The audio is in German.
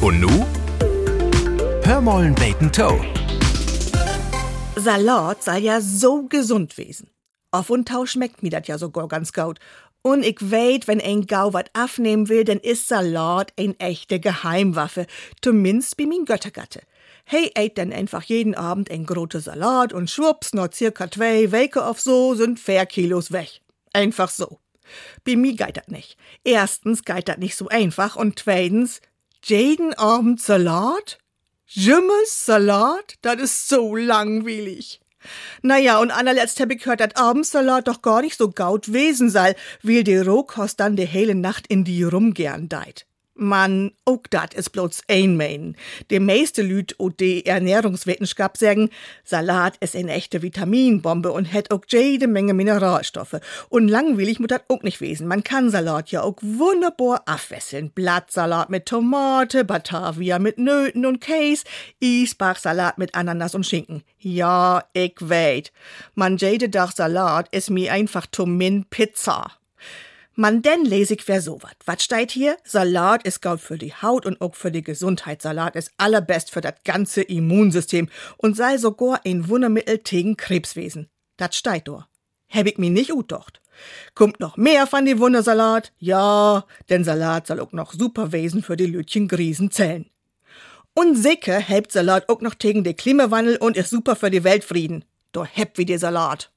Und nu? Hör mollen beten Toe. Salat soll ja so gesund wesen. Auf und Tau schmeckt mir dat ja sogar ganz gut. Und ich weet, wenn ein Gau wat abnehmen will, dann ist Salat ein echte Geheimwaffe. Zumindest bei min Göttergatte. Hey, eit dann einfach jeden Abend ein grote Salat und schwupps, noch circa zwei Weke auf so sind vier Kilos weg. Einfach so. Bei mir geht nicht. Erstens geht dat nicht so einfach und zweitens, jeden Abend Salat? Jimmes Salat? Das ist so langweilig. Naja, und allerletzt hab ich gehört, dat Abendsalat doch gar nicht so gaut wesen sei, weil die Rohkost dann die hele Nacht in die rumgern deit. Man, auch dat is bloß ein Main. Die meiste Lüt und die Ernährungswissenschaft sagen, Salat ist eine echte Vitaminbombe und hat auch jede Menge Mineralstoffe. Und langweilig muss dat auch nicht wesen. Man kann Salat ja auch wunderbar abwesseln. Blattsalat mit Tomate, Batavia mit Nöten und Käse, Isbachsalat mit Ananas und Schinken. Ja, ich weet. Man jede Tag Salat ist mir einfach Tomin Pizza. Man denn lese ich wer so wat. Was steht hier? Salat ist gut für die Haut und auch für die Gesundheit. Salat ist allerbest für das ganze Immunsystem und sei sogar ein Wundermittel gegen Krebswesen. Das steht da. Hab ich mir nicht utdocht. Kommt noch mehr von die Wundersalat? Ja, denn Salat soll auch noch super wesen für die Lütchen Griesenzellen. Und Sicke helpt Salat auch noch gegen den Klimawandel und ist super für die Weltfrieden. Da hebt wie der Salat.